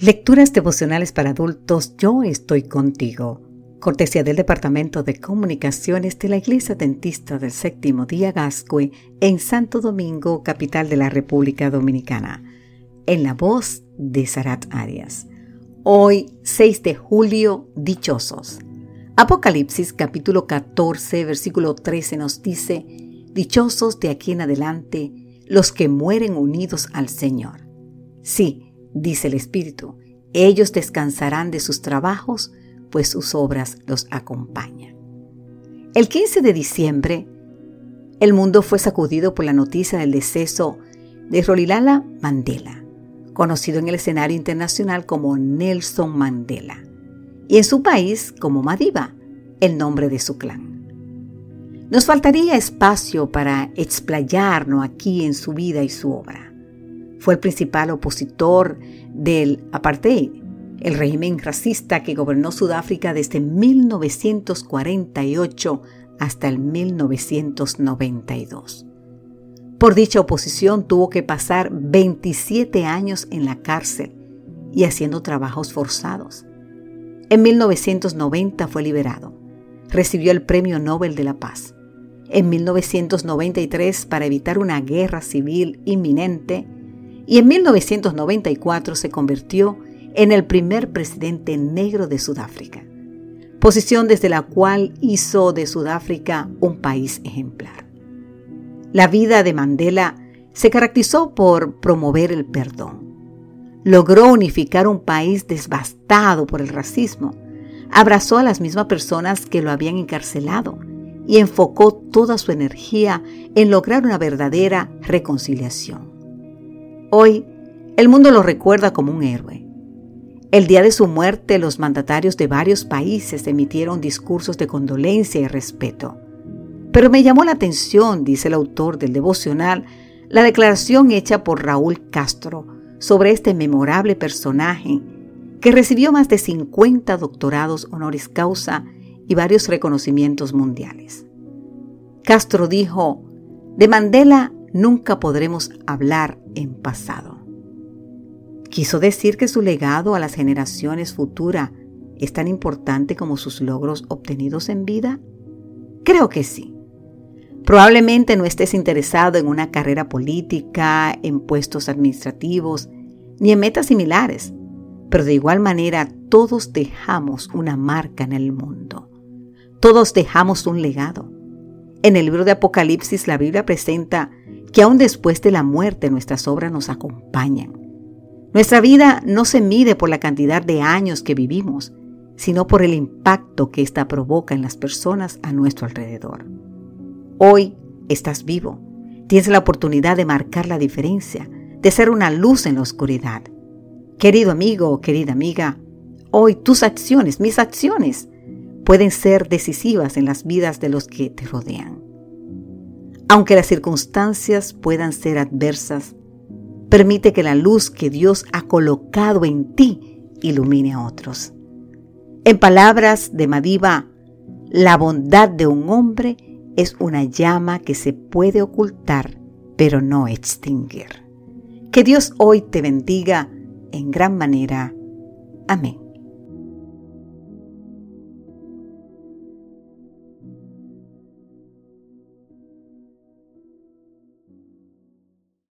Lecturas devocionales para adultos, yo estoy contigo. Cortesía del Departamento de Comunicaciones de la Iglesia Dentista del Séptimo Día Gascue en Santo Domingo, capital de la República Dominicana. En la voz de Sarat Arias. Hoy, 6 de julio, dichosos. Apocalipsis capítulo 14, versículo 13 nos dice, Dichosos de aquí en adelante los que mueren unidos al Señor. Sí, dice el Espíritu, ellos descansarán de sus trabajos, pues sus obras los acompañan. El 15 de diciembre, el mundo fue sacudido por la noticia del deceso de Rolilala Mandela, conocido en el escenario internacional como Nelson Mandela, y en su país como Madiba, el nombre de su clan. Nos faltaría espacio para explayarnos aquí en su vida y su obra. Fue el principal opositor del apartheid, el régimen racista que gobernó Sudáfrica desde 1948 hasta el 1992. Por dicha oposición tuvo que pasar 27 años en la cárcel y haciendo trabajos forzados. En 1990 fue liberado. Recibió el Premio Nobel de la Paz. En 1993, para evitar una guerra civil inminente, y en 1994 se convirtió en el primer presidente negro de Sudáfrica, posición desde la cual hizo de Sudáfrica un país ejemplar. La vida de Mandela se caracterizó por promover el perdón. Logró unificar un país devastado por el racismo. Abrazó a las mismas personas que lo habían encarcelado y enfocó toda su energía en lograr una verdadera reconciliación. Hoy, el mundo lo recuerda como un héroe. El día de su muerte, los mandatarios de varios países emitieron discursos de condolencia y respeto. Pero me llamó la atención, dice el autor del devocional, la declaración hecha por Raúl Castro sobre este memorable personaje que recibió más de 50 doctorados honoris causa y varios reconocimientos mundiales. Castro dijo, de Mandela nunca podremos hablar en pasado. ¿Quiso decir que su legado a las generaciones futuras es tan importante como sus logros obtenidos en vida? Creo que sí. Probablemente no estés interesado en una carrera política, en puestos administrativos, ni en metas similares, pero de igual manera todos dejamos una marca en el mundo. Todos dejamos un legado. En el libro de Apocalipsis la Biblia presenta que aún después de la muerte nuestras obras nos acompañan. Nuestra vida no se mide por la cantidad de años que vivimos, sino por el impacto que ésta provoca en las personas a nuestro alrededor. Hoy estás vivo, tienes la oportunidad de marcar la diferencia, de ser una luz en la oscuridad. Querido amigo o querida amiga, hoy tus acciones, mis acciones, pueden ser decisivas en las vidas de los que te rodean. Aunque las circunstancias puedan ser adversas, permite que la luz que Dios ha colocado en ti ilumine a otros. En palabras de Madiba, la bondad de un hombre es una llama que se puede ocultar, pero no extinguir. Que Dios hoy te bendiga en gran manera. Amén.